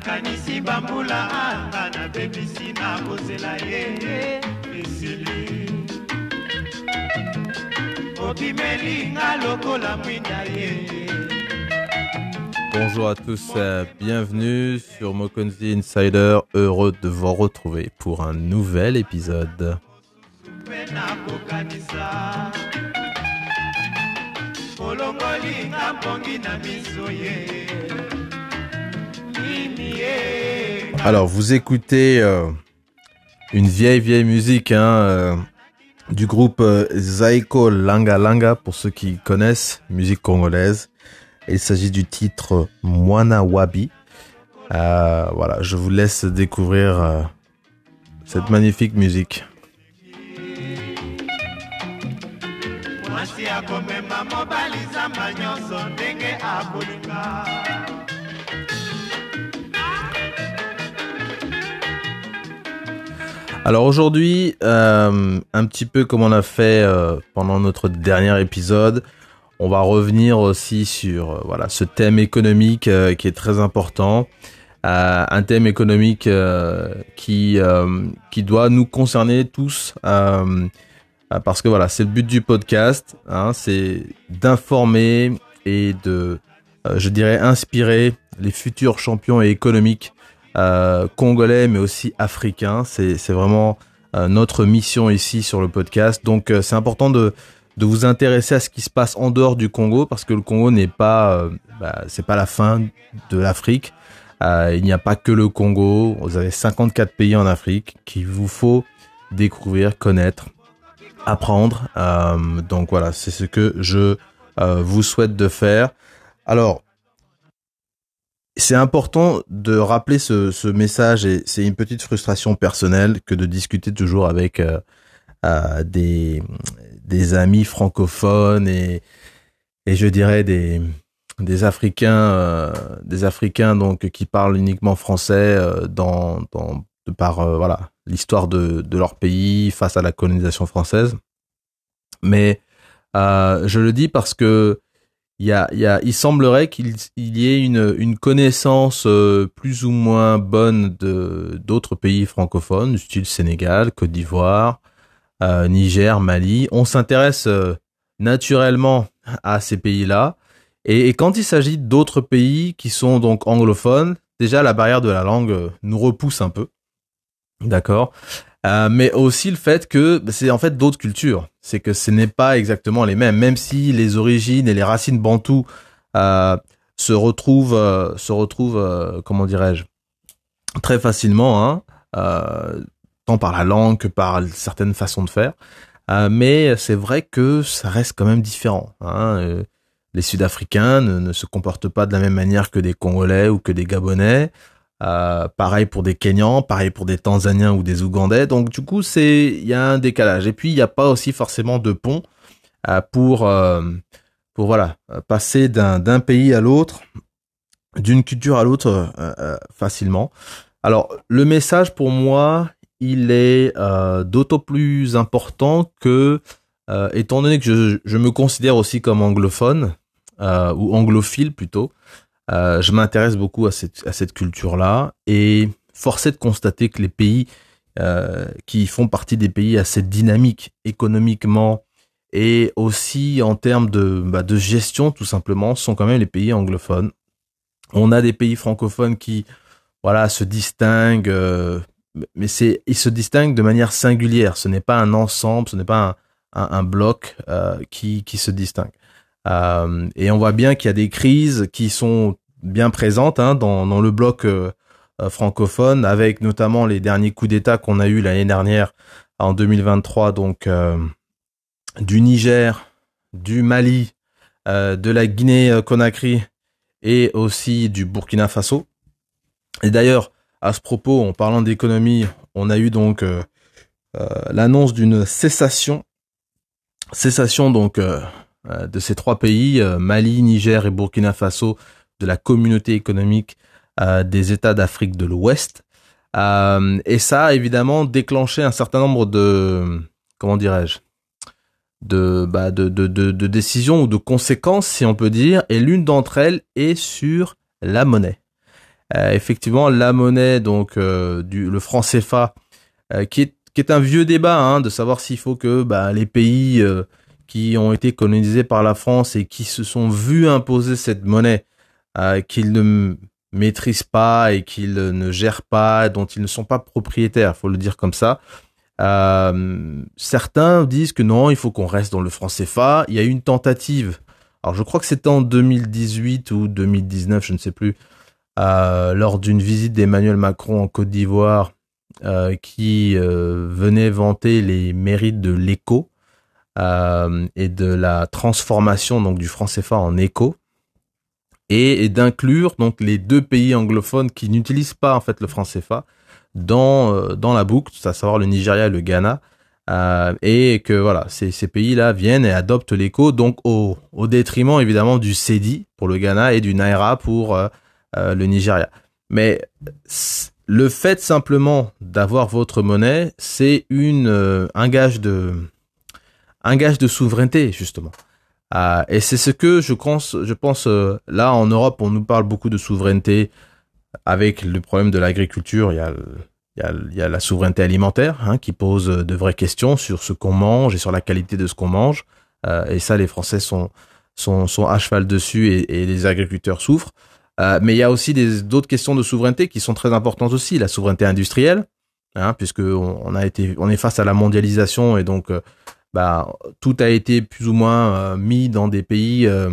nakanisi bambula anga nabebisi na kozela ye esili obimelinga lokola mwinda ye. Bonjour à tous, euh, bienvenue sur Mokonzi Insider, heureux de vous retrouver pour un nouvel épisode. Alors, vous écoutez euh, une vieille, vieille musique hein, euh, du groupe euh, Zaiko Langa Langa, pour ceux qui connaissent, musique congolaise. Il s'agit du titre Mwana Wabi. Voilà, je vous laisse découvrir cette magnifique musique. Alors aujourd'hui, euh, un petit peu comme on a fait euh, pendant notre dernier épisode, on va revenir aussi sur euh, voilà ce thème économique qui est très important, un thème économique qui doit nous concerner tous parce que voilà c'est le but du podcast, hein, c'est d'informer et de je dirais inspirer les futurs champions économiques euh, congolais mais aussi africains. C'est vraiment euh, notre mission ici sur le podcast. Donc euh, c'est important de de vous intéresser à ce qui se passe en dehors du Congo parce que le Congo n'est pas euh, bah, c'est pas la fin de l'Afrique. Euh, il n'y a pas que le Congo. Vous avez 54 pays en Afrique qu'il vous faut découvrir, connaître, apprendre. Euh, donc voilà, c'est ce que je vous souhaite de faire. Alors, c'est important de rappeler ce, message et c'est une petite frustration personnelle que de discuter toujours avec euh, euh, des, amis francophones et, je dirais des, Africains, euh, des Africains donc qui parlent uniquement français dans, de par voilà l'histoire de, leur pays face à la colonisation française. Mais je le dis parce que il y a, semblerait qu'il il y ait une, connaissance euh, plus ou moins bonne de d'autres pays francophones, du style Sénégal, Côte d'Ivoire, euh, Niger, Mali. On s'intéresse euh, naturellement à ces pays-là. Et, quand il s'agit d'autres pays qui sont donc anglophones, déjà la barrière de la langue nous repousse un peu. D'accord? Euh, mais aussi le fait que bah, c'est en fait d'autres cultures. C'est que ce n'est pas exactement les mêmes, même si les origines et les racines bantoues euh, se retrouvent, euh, se retrouvent, comment dirais-je, très facilement, hein, tant par la langue que par certaines façons de faire. Mais c'est vrai que ça reste quand même différent. Hein. Les Sud-Africains ne se comportent pas de la même manière que des Congolais ou que des Gabonais. Euh, pareil pour des Kenyans, pareil pour des Tanzaniens ou des Ougandais. Donc du coup, c'est il y a un décalage. Et puis il n'y a pas aussi forcément de pont euh, pour euh, pour voilà euh, passer d'un pays à l'autre, d'une culture à l'autre euh, euh, facilement. Alors le message pour moi, il est d'autant plus important que étant donné que je, je me considère aussi comme anglophone ou anglophile plutôt. Euh, je m'intéresse beaucoup à cette, à cette culture-là et force est de constater que les pays euh, qui font partie des pays assez dynamiques économiquement et aussi en termes de, bah, de gestion tout simplement sont quand même les pays anglophones. On a des pays francophones qui voilà se distinguent, euh, mais c'est ils se distinguent de manière singulière. Ce n'est pas un ensemble, ce n'est pas un, bloc qui se distingue. Euh, et on voit bien qu'il y a des crises qui sont bien présentes hein, dans, le bloc euh, euh, francophone, avec notamment les derniers coups d'État qu'on a eu l'année dernière en 2023, donc du Niger, du Mali, de la Guinée-Conakry et aussi du Burkina Faso. Et d'ailleurs, à ce propos, en parlant d'économie, on a eu donc l'annonce d'une cessation, cessation donc de ces trois pays, euh, Mali, Niger et Burkina Faso, de la communauté économique euh, des États d'Afrique de l'Ouest. Euh, et ça a évidemment déclenché un certain nombre de, comment dirais-je, de, bah, de, décisions ou de conséquences, si on peut dire, et l'une d'entre elles est sur la monnaie. effectivement, la monnaie, donc le franc CFA, qui est qui est un vieux débat, hein, de savoir s'il faut que bah, les pays qui ont été colonisés par la France et qui se sont vus imposer cette monnaie qu'ils ne maîtrisent pas et qu'ils ne gèrent pas, dont ils ne sont pas propriétaires, faut le dire comme ça. Euh, certains disent que non, il faut qu'on reste dans le franc CFA. Il y a eu une tentative. Alors je crois que c'était en 2018 ou 2019, je ne sais plus, euh, lors d'une visite d'Emmanuel Macron en Côte d'Ivoire, euh, qui euh, venait vanter les mérites de l'éco euh, et de la transformation donc du franc CFA en éco et, d'inclure donc les deux pays anglophones qui n'utilisent pas en fait le franc CFA dans euh, dans la boucle, à savoir le Nigeria et le Ghana, euh, et que voilà ces, ces pays-là viennent et adoptent l'éco donc au, au détriment évidemment du CEDI pour le Ghana et du Naira pour le Nigeria. Mais le fait simplement d'avoir votre monnaie, c'est une un gage de un gage de souveraineté justement. Euh, et c'est ce que je pense, euh, là en Europe, on nous parle beaucoup de souveraineté avec le problème de l'agriculture. Il y a, il y a, il y a la souveraineté alimentaire hein, qui pose de vraies questions sur ce qu'on mange et sur la qualité de ce qu'on mange. Euh, et ça, les Français sont, sont, à cheval dessus et, les agriculteurs souffrent. Euh, mais il y a aussi d'autres questions de souveraineté qui sont très importantes aussi. La souveraineté industrielle, hein, puisque a été, on est face à la mondialisation et donc bah, tout a été plus ou moins euh, mis dans des pays euh,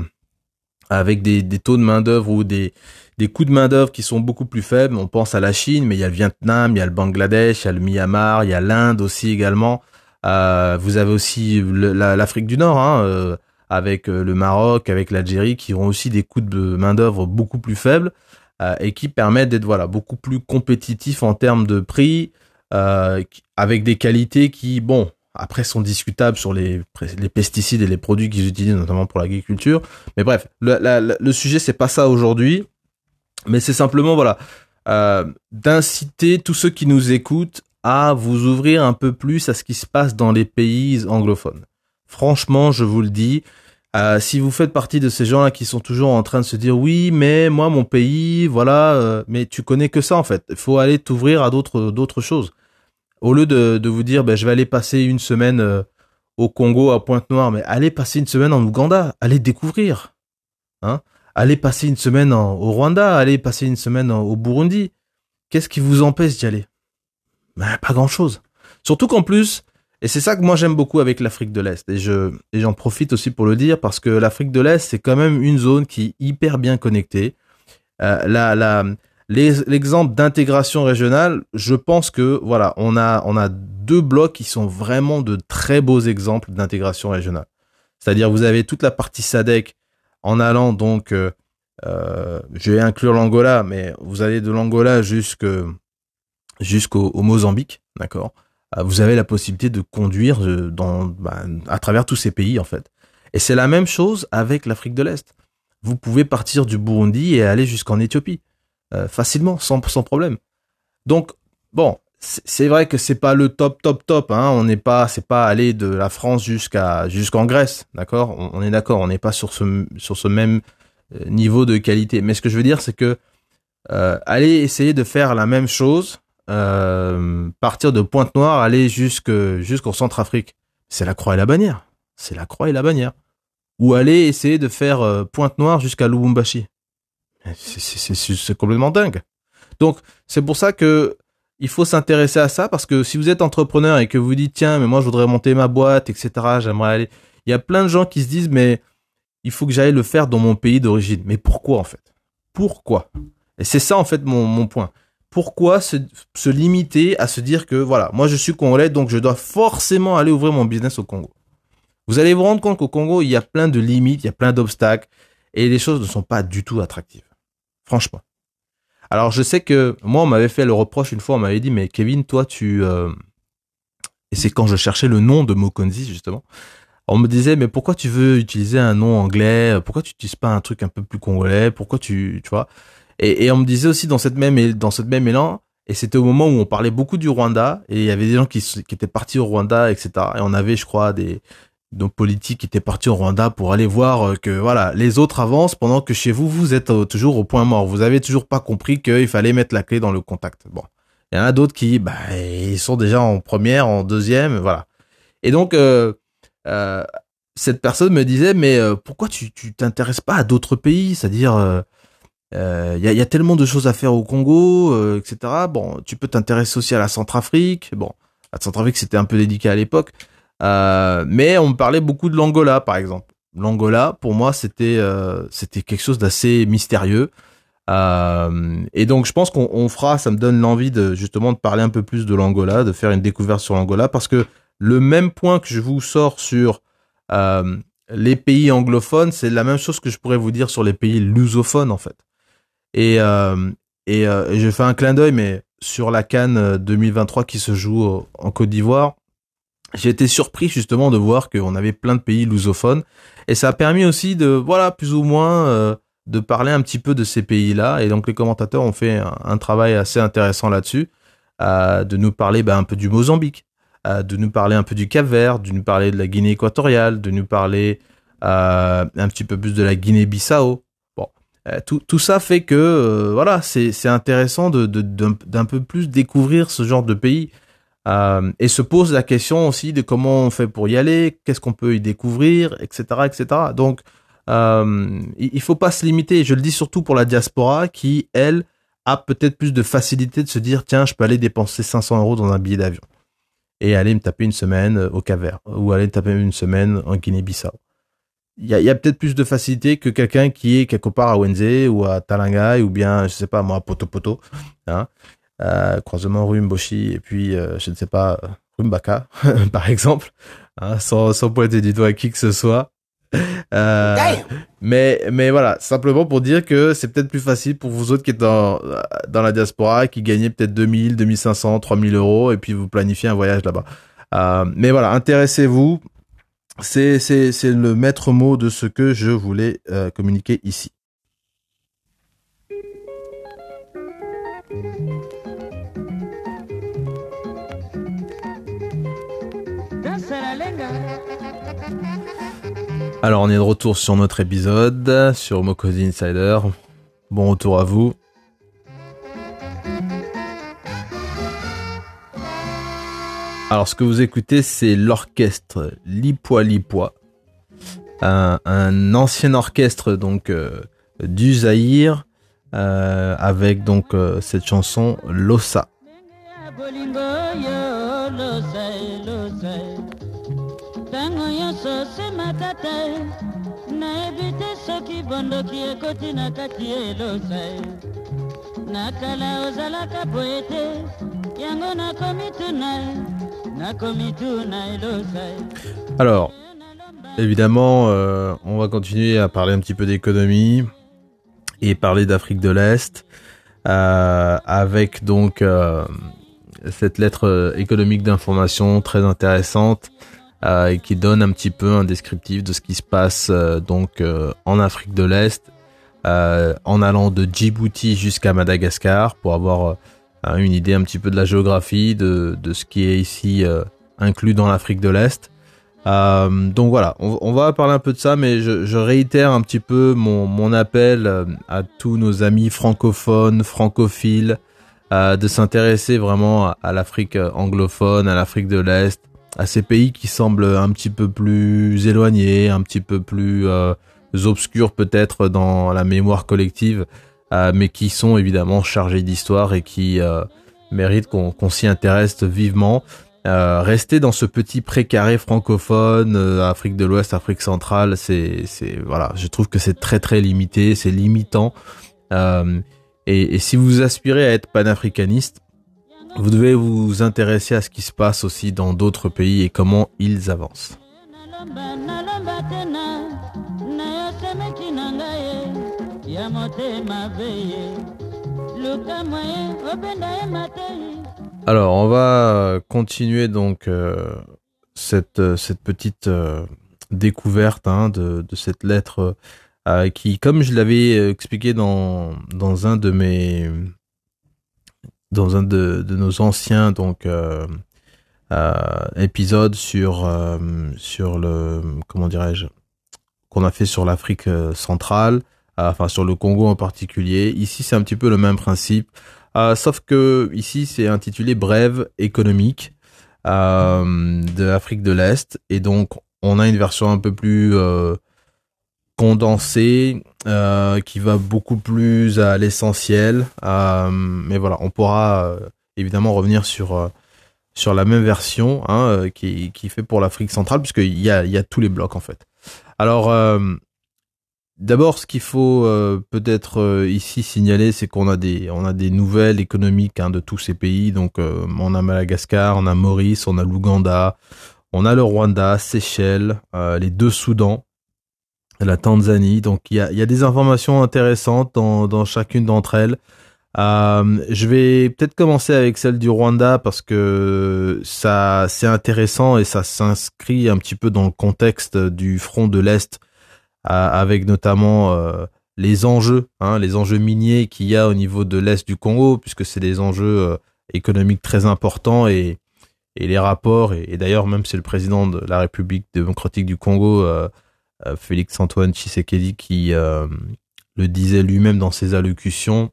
avec des, taux de main d'œuvre ou des, des coûts de main d'œuvre qui sont beaucoup plus faibles. On pense à la Chine, mais il y a le Vietnam, il y a le Bangladesh, il y a le Myanmar, il y a l'Inde aussi également. Euh, vous avez aussi l'Afrique du Nord, hein, avec le Maroc, avec l'Algérie, qui ont aussi des coûts de main d'œuvre beaucoup plus faibles et qui permettent d'être voilà beaucoup plus compétitifs en termes de prix, avec des qualités qui, bon, après sont discutables sur les, les pesticides et les produits qu'ils utilisent notamment pour l'agriculture. Mais bref, le, la, le sujet c'est pas ça aujourd'hui, mais c'est simplement voilà euh, d'inciter tous ceux qui nous écoutent à vous ouvrir un peu plus à ce qui se passe dans les pays anglophones. Franchement, je vous le dis, euh, si vous faites partie de ces gens-là qui sont toujours en train de se dire oui, mais moi mon pays, voilà, euh, mais tu connais que ça en fait. Il faut aller t'ouvrir à d'autres d'autres choses. Au lieu de, vous dire, ben, je vais aller passer une semaine euh, au Congo, à Pointe-Noire, mais allez passer une semaine en Ouganda, allez découvrir. Hein allez passer une semaine en, au Rwanda, allez passer une semaine au Burundi. Qu'est-ce qui vous empêche d'y aller? Ben, Pas grand-chose. Surtout qu'en plus, et c'est ça que moi j'aime beaucoup avec l'Afrique de l'Est, et je j'en profite aussi pour le dire parce que l'Afrique de l'Est c'est quand même une zone qui est hyper bien connectée. Euh, la, la, L'exemple d'intégration régionale, je pense que voilà, on a on a deux blocs qui sont vraiment de très beaux exemples d'intégration régionale. C'est-à-dire vous avez toute la partie SADC en allant donc, euh, euh je vais inclure l'Angola, mais vous allez de l'Angola jusqu'au Mozambique, d'accord? Euh, vous avez la possibilité de conduire bah, à travers tous ces pays en fait. Et c'est la même chose avec l'Afrique de l'Est. Vous pouvez partir du Burundi et aller jusqu'en Éthiopie. Euh, facilement, sans, problème. Donc, bon, c'est vrai que c'est pas le top, top, top. Hein. On n'est pas, c'est pas aller de la France jusqu'à jusqu'en Grèce, d'accord? On, est d'accord. On n'est pas sur ce même euh, niveau de qualité. Mais ce que je veux dire, c'est que euh, aller essayer de faire la même chose, partir de Pointe-Noire, aller jusque jusqu'au Centre-Afrique, c'est la croix et la bannière. C'est la croix et la bannière. Ou aller essayer de faire Pointe-Noire jusqu'à Lubumbashi. C'est complètement dingue. Donc, c'est pour ça que il faut s'intéresser à ça parce que si vous êtes entrepreneur et que vous dites tiens, mais moi je voudrais monter ma boîte, etc. J'aimerais aller. Il y a plein de gens qui se disent mais il faut que j'aille le faire dans mon pays d'origine. Mais pourquoi en fait? Pourquoi? Et c'est ça en fait mon, point. Pourquoi se, se, limiter à se dire que voilà, moi je suis congolais donc je dois forcément aller ouvrir mon business au Congo? Vous allez vous rendre compte qu'au Congo il y a plein de limites, il y a plein d'obstacles et les choses ne sont pas du tout attractives. Franchement. Alors je sais que moi on m'avait fait le reproche une fois, on m'avait dit mais Kevin toi tu euh... et c'est quand je cherchais le nom de Mokonzi justement. On me disait mais pourquoi tu veux utiliser un nom anglais? Pourquoi tu n'utilises pas un truc un peu plus congolais? Pourquoi tu tu vois? Et, on me disait aussi dans cette même élan et c'était au moment où on parlait beaucoup du Rwanda et il y avait des gens qui étaient partis au Rwanda etc. Et on avait je crois des nos politiques étaient partis au Rwanda pour aller voir que voilà les autres avancent pendant que chez vous vous êtes toujours au point mort. Vous avez toujours pas compris qu'il fallait mettre la clé dans le contact. Bon, il y en a d'autres qui bah ils sont déjà en première, en deuxième, voilà. Et donc euh, euh, cette personne me disait mais euh, pourquoi tu t'intéresses pas à d'autres pays, c'est-à-dire il euh, y, a, tellement de choses à faire au Congo, euh, etc. Bon, tu peux t'intéresser aussi à la Centrafrique. Bon, la Centrafrique c'était un peu délicat à l'époque, euh, mais on me parlait beaucoup de l'Angola, par exemple. L'Angola, pour moi, c'était c'était quelque chose d'assez mystérieux. et donc, je pense qu'on fera. Ça me donne l'envie de justement de parler un peu plus de l'Angola, de faire une découverte sur l'Angola, parce que le même point que je vous sors sur les pays anglophones, c'est la même chose que je pourrais vous dire sur les pays lusophones, en fait. Et, euh, et, euh, et je fais un clin d'œil, mais sur la Cannes 2023 qui se joue en Côte d'Ivoire, j'ai été surpris justement de voir qu'on avait plein de pays lusophones. Et ça a permis aussi de, voilà, plus ou moins, euh, de parler un petit peu de ces pays-là. Et donc les commentateurs ont fait un, travail assez intéressant là-dessus, euh, de nous parler bah, un peu du Mozambique, euh, de nous parler un peu du Cap-Vert, de nous parler de la Guinée équatoriale, de nous parler un petit peu plus de la Guinée-Bissau, euh, tout, tout, ça fait que voilà, c'est intéressant de d'un peu plus découvrir ce genre de pays euh, et se pose la question aussi de comment on fait pour y aller, qu'est-ce qu'on peut y découvrir, etc., etc. Donc euh, il faut pas se limiter. Je le dis surtout pour la diaspora qui elle a peut-être plus de facilité de se dire tiens je peux aller dépenser 500 euros dans un billet d'avion et aller me taper une semaine au Cap-Vert ou aller me taper une semaine en Guinée-Bissau il y a, peut-être plus de facilité que quelqu'un qui est quelque part à Wenze ou à Talangai ou bien, je sais pas moi, à Poto Poto, hein, euh, croisement rue Mboshi et puis, euh, je ne sais pas, rue Mbaka, par exemple, hein, sans, sans pointer du doigt à qui que ce soit. Euh, mais mais voilà simplement pour dire que c'est peut-être plus facile pour vous autres qui êtes dans dans la diaspora qui gagnez peut-être 2000 2500 3000 euros et puis vous planifiez un voyage là-bas euh, mais voilà intéressez-vous c'est, c'est, c'est le maître mot de ce que je voulais euh, communiquer ici. Alors on est de retour sur notre épisode, sur Mokozi Insider. Bon retour à vous. Alors, ce que vous écoutez, c'est l'orchestre Lipois Lipois, un, ancien orchestre donc euh, du Zaïre, euh, avec donc euh, cette chanson Alors, évidemment, euh, on va continuer à parler un petit peu d'économie et parler d'Afrique de l'Est euh, avec donc euh, cette lettre économique d'information très intéressante et qui donne un petit peu un descriptif de ce qui se passe donc en Afrique de l'Est en allant de Djibouti jusqu'à Madagascar pour avoir Hein, une idée un petit peu de la géographie, de, de ce qui est ici euh, inclus dans l'Afrique de l'Est. Euh, donc voilà, on, on, va parler un peu de ça, mais je, je réitère un petit peu mon, mon appel euh, à tous nos amis francophones, francophiles, euh, de s'intéresser vraiment à, l'Afrique anglophone, à l'Afrique de l'Est, à ces pays qui semblent un petit peu plus éloignés, un petit peu plus euh, obscurs peut-être dans la mémoire collective. Euh, mais qui sont évidemment chargés d'histoire et qui euh, méritent qu'on s'y intéresse vivement. Euh, rester dans ce petit précaré francophone, Afrique de l'Ouest, Afrique centrale, c'est, voilà, je trouve que c'est très très limité, c'est limitant. Et, et, si vous aspirez à être panafricaniste, vous devez vous intéresser à ce qui se passe aussi dans d'autres pays et comment ils avancent. Alors, on va continuer donc euh, cette, cette petite euh, découverte hein, de, de, cette lettre euh, qui, comme je l'avais expliqué dans, dans un de mes dans un de, de nos anciens donc épisode sur sur le comment dirais-je qu'on a fait sur l'Afrique centrale, enfin sur le Congo en particulier. Ici, c'est un petit peu le même principe, sauf que ici, c'est intitulé Brève économique de l'Afrique de l'Est, et donc on a une version un peu plus condensée euh, qui va beaucoup plus à l'essentiel. Euh, mais voilà, on pourra euh, évidemment revenir sur sur la même version hein, qui qui fait pour l'Afrique centrale puisqu'il y a y a tous les blocs en fait. Alors D'abord, ce qu'il faut peut-être ici signaler, c'est qu'on a des on a des nouvelles économiques hein, de tous ces pays. Donc, on a Madagascar, on a Maurice, on a l'Ouganda, on a le Rwanda, Seychelles, les deux Soudans, la Tanzanie. Donc il y a, y a, des informations intéressantes dans, dans chacune d'entre elles. Euh, je vais peut-être commencer avec celle du Rwanda parce que ça c'est intéressant et ça s'inscrit un petit peu dans le contexte du front de l'Est euh, avec notamment euh, les enjeux, hein, les enjeux miniers qu'il y a au niveau de l'Est du Congo puisque c'est des enjeux économiques très importants et, et les rapports et, et d'ailleurs même c'est le président de la République démocratique du Congo Félix Antoine Tshisekedi qui euh, le disait lui-même dans ses allocutions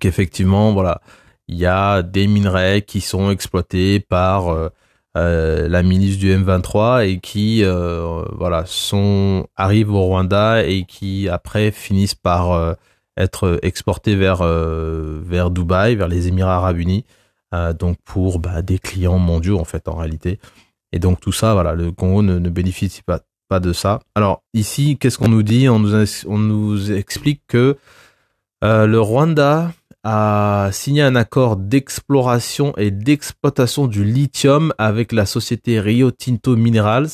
qu'effectivement voilà il y a des minerais qui sont exploités par euh, la ministre du M23 et qui voilà sont arrivent au Rwanda et qui après finissent par être exportés vers vers Dubaï, vers les Émirats Arabes Unis, donc pour bah, des clients mondiaux en fait en réalité. Et donc tout ça, voilà, le Congo ne bénéficie pas de ça. Alors ici, qu'est-ce qu'on nous dit? On nous, explique que euh, le Rwanda a signé un accord d'exploration et d'exploitation du lithium avec la société Rio Tinto Minerals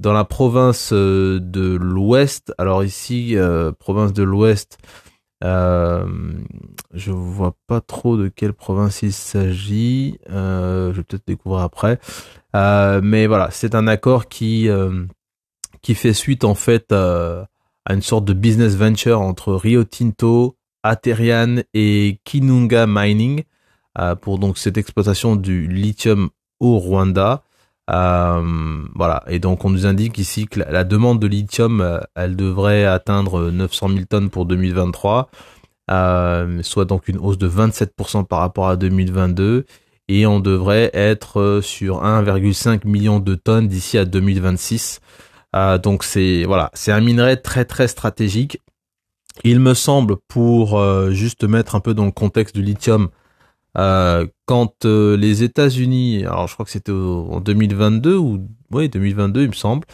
dans la province euh, de l'Ouest. Alors ici, euh, province de l'Ouest, je vois pas trop de quelle province il s'agit. je vais peut-être découvrir après. mais voilà, c'est un accord qui qui fait suite en fait à, une sorte de business venture entre Rio Tinto, Aterian et Kinunga Mining euh, pour donc cette exploitation du lithium au Rwanda. Euh, voilà, et donc on nous indique ici que la, demande de lithium, euh, elle devrait atteindre 900 000 tonnes pour 2023, soit donc une hausse de 27% par rapport à 2022, et on devrait être sur 1,5 million de tonnes d'ici à 2026. Euh, donc c'est voilà, c'est un minerai très très stratégique. Il me semble, pour euh, juste mettre un peu dans le contexte du lithium, euh, quand les États-Unis, alors je crois que c'était en 2022 ou oui 2022 il me semble,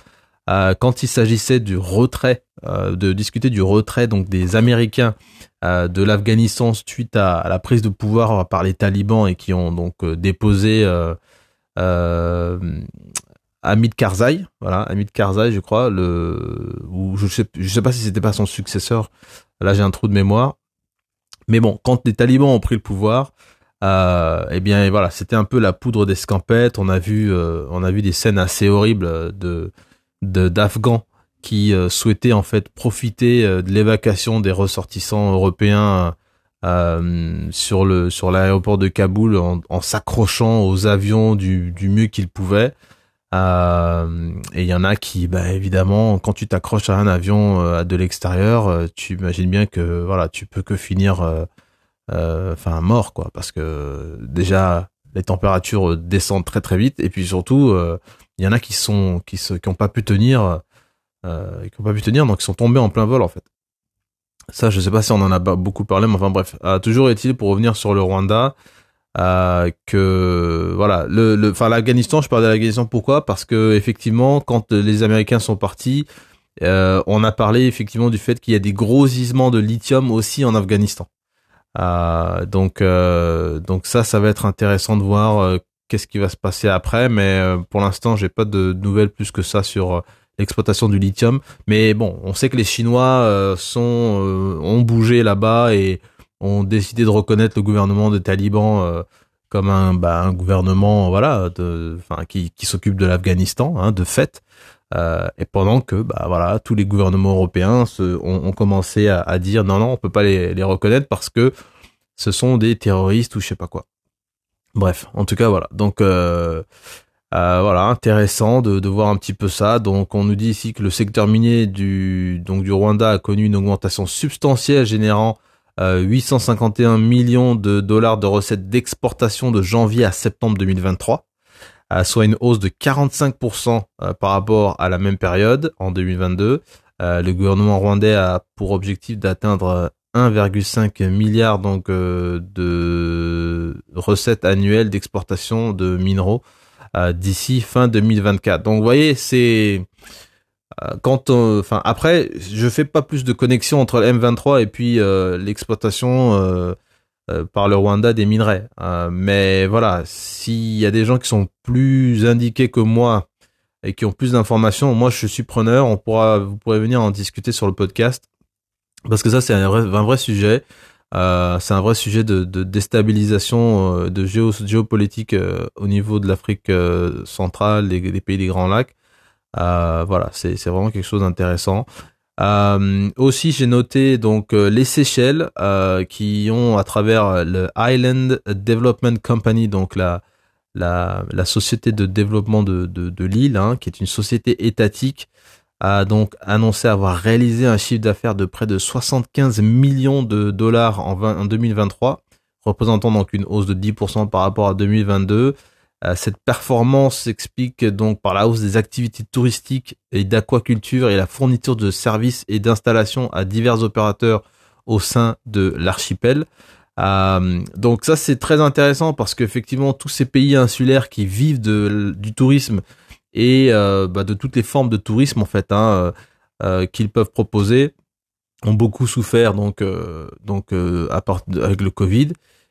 quand il s'agissait du retrait, de discuter du retrait donc des Américains de l'Afghanistan suite à, la prise de pouvoir par les talibans et qui ont donc déposé Hamid Karzai, voilà, Hamid Karzai, je crois, le, ou je sais, sais pas si c'était pas son successeur. Là, j'ai un trou de mémoire. Mais bon, quand les talibans ont pris le pouvoir, euh, eh bien, voilà, c'était un peu la poudre d'escampette. On a vu, euh, on a vu des scènes assez horribles de, d'Afghans qui euh, souhaitaient en fait profiter de l'évacuation des ressortissants européens sur le sur l'aéroport de Kaboul en, s'accrochant aux avions du mieux qu'ils pouvaient. Euh, et il y en a qui, bah, évidemment, quand tu t'accroches à un avion euh, de l'extérieur, euh, tu imagines bien que voilà, tu peux que finir, enfin mort quoi, parce que déjà les températures descendent très très vite, et puis surtout, il y en a qui sont qui ont pas pu tenir, qui ont pas pu tenir, donc ils sont tombés en plein vol en fait. Ça, je sais pas si on en a beaucoup parlé, mais enfin bref. toujours est-il pour revenir sur le Rwanda. Euh, que voilà le enfin l'Afghanistan je parle de l'Afghanistan pourquoi? Parce que effectivement quand les Américains sont partis euh, on a parlé effectivement du fait qu'il y a des gros gisements de lithium aussi en Afghanistan. Euh, donc euh, donc ça ça va être intéressant de voir euh, qu'est-ce qui va se passer après mais pour l'instant j'ai pas de nouvelles plus que ça sur l'exploitation du lithium. Mais bon on sait que les Chinois sont ont bougé là-bas et ont décidé de reconnaître le gouvernement des talibans euh, comme un, bah, un gouvernement voilà de, qui, s'occupe de l'Afghanistan hein, de fait euh, et pendant que bah voilà tous les gouvernements européens ont, commencé à, dire non non on peut pas les, reconnaître parce que ce sont des terroristes ou je sais pas quoi Bref, en tout cas voilà. Donc euh, voilà, intéressant de, de, voir un petit peu ça. Donc, on nous dit ici que le secteur minier du donc du Rwanda a connu une augmentation substantielle, générant euh, 851 millions de dollars de recettes d'exportation de janvier à septembre 2023, euh, soit une hausse de 45% euh, par rapport à la même période en 2022. Euh, le gouvernement rwandais a pour objectif d'atteindre 1,5 milliard donc de recettes annuelles d'exportation de minéraux euh, d'ici fin 2024. Donc vous voyez, c'est euh, quand enfin après, je fais pas plus de connexion entre le M23 et puis euh, l'exploitation par le Rwanda des minerais. mais voilà, s'il y a des gens qui sont plus indiqués que moi et qui ont plus d'informations, moi je suis preneur. On pourra, vous pourrez venir en discuter sur le podcast parce que ça c'est un vrai sujet. Euh, c'est un vrai sujet de, déstabilisation euh, de géo, géopolitique euh, au niveau de l'Afrique centrale, des, pays des Grands Lacs. Voilà, c'est vraiment quelque chose d'intéressant. aussi, j'ai noté donc les Seychelles qui ont à travers le Island Development Company, donc la la, société de développement de, de, l'île, hein, qui est une société étatique a donc annoncé avoir réalisé un chiffre d'affaires de près de 75 millions de dollars en, 2023, représentant donc une hausse de 10% par rapport à 2022. Euh, cette performance s'explique donc par la hausse des activités touristiques et d'aquaculture et la fourniture de services et d'installations à divers opérateurs au sein de l'archipel. Euh, donc ça c'est très intéressant parce qu'effectivement tous ces pays insulaires qui vivent de, du tourisme et euh, bah, de toutes les formes de tourisme en fait hein, qu'ils peuvent proposer ont beaucoup souffert donc avec le Covid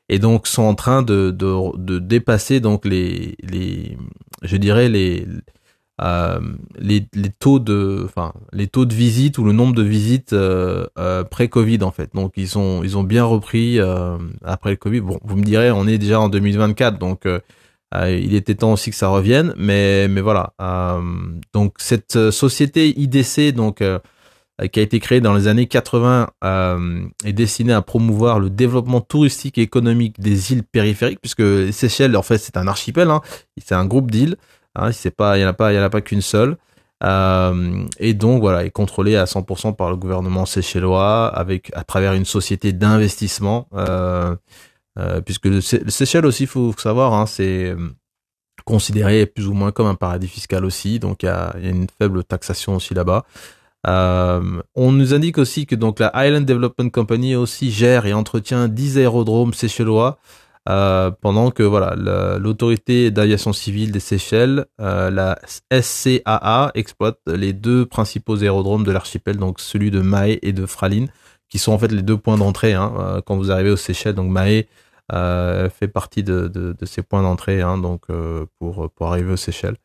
et donc sont en train de, de, de dépasser donc les les je dirais les euh, les, les taux de enfin les taux de visite ou le nombre de visites euh, euh, pré Covid en fait donc ils ont ils ont bien repris après le Covid bon vous me direz on est déjà en 2024 donc il était temps aussi que ça revienne, mais mais voilà. Donc cette société IDC, donc qui a été créée dans les années 80, est destinée à promouvoir le développement touristique et économique des îles périphériques, puisque les Seychelles, en fait, c'est un archipel, hein, c'est un groupe d'îles. Hein, il y en a pas, il qu'une seule. Euh, et donc voilà, est contrôlé à 100% par le gouvernement séchellois avec à travers une société d'investissement euh, euh, puisque le, Seychelles aussi, faut savoir, hein, c'est euh, considéré plus ou moins comme un paradis fiscal aussi, donc il y a, une faible taxation aussi là-bas. Euh, on nous indique aussi que donc la Island Development Company aussi gère et entretient 10 aérodromes séchellois, euh, pendant que voilà l'autorité d'aviation civile des Seychelles, euh, la SCAA, exploite les deux principaux aérodromes de l'archipel, donc celui de Mahé et de Fraline, qui sont en fait les deux points d'entrée hein, quand vous arrivez aux Seychelles. Donc fait partie de, ces points d'entrée hein, donc pour pour arriver aux Seychelles.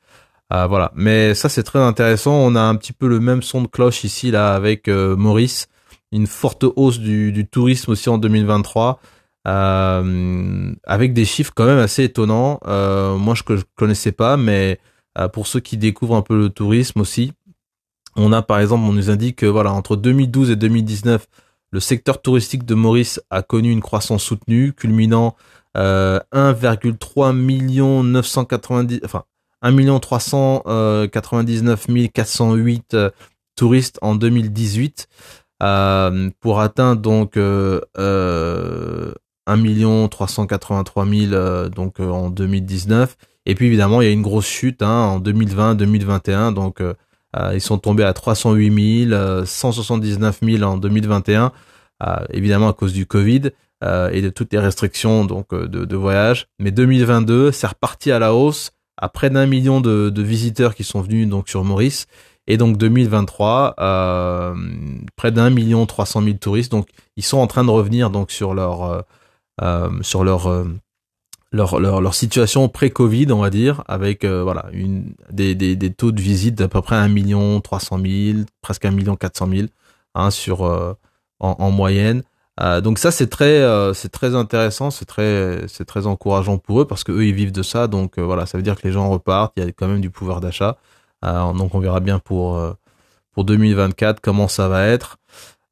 Euh, voilà, mais ça c'est très intéressant. On a un petit peu le même son de cloche ici là avec Maurice, une forte hausse du, du, tourisme aussi en 2023. Euh, avec des chiffres quand même assez étonnants. Euh, moi, je, je connaissais pas, mais pour ceux qui découvrent un peu le tourisme aussi, on a par exemple, on nous indique que voilà entre 2012 et 2019, le secteur touristique de Maurice a connu une croissance soutenue, culminant euh, 1,3 million 990, enfin 1 million 399 408 euh, touristes en 2018 euh, pour atteindre donc euh, 1 euh, million 383 000 euh, donc en 2019 et puis évidemment il y a une grosse chute hein, en 2020 2021 donc euh, ils sont tombés à 308 000, 179 000 en 2021, euh, évidemment à cause du Covid euh, et de toutes les restrictions donc de, de voyage. Mais 2022, c'est reparti à la hausse à près d'un million de, visiteurs qui sont venus donc sur Maurice. Et donc 2023, euh, près d'un million trois cent mille touristes. Donc ils sont en train de revenir donc sur leur euh, sur leur leur, leur, leur situation pré-Covid, on va dire, avec euh, voilà une des, des, des, taux de visite d'à peu près 1 million 300 000, presque 1 million 400 000 hein, sur euh, en, moyenne. Euh, donc ça c'est très euh, c'est très intéressant, c'est très c'est très encourageant pour eux parce que eux ils vivent de ça, donc voilà ça veut dire que les gens repartent, il y a quand même du pouvoir d'achat. donc on verra bien pour pour 2024 comment ça va être.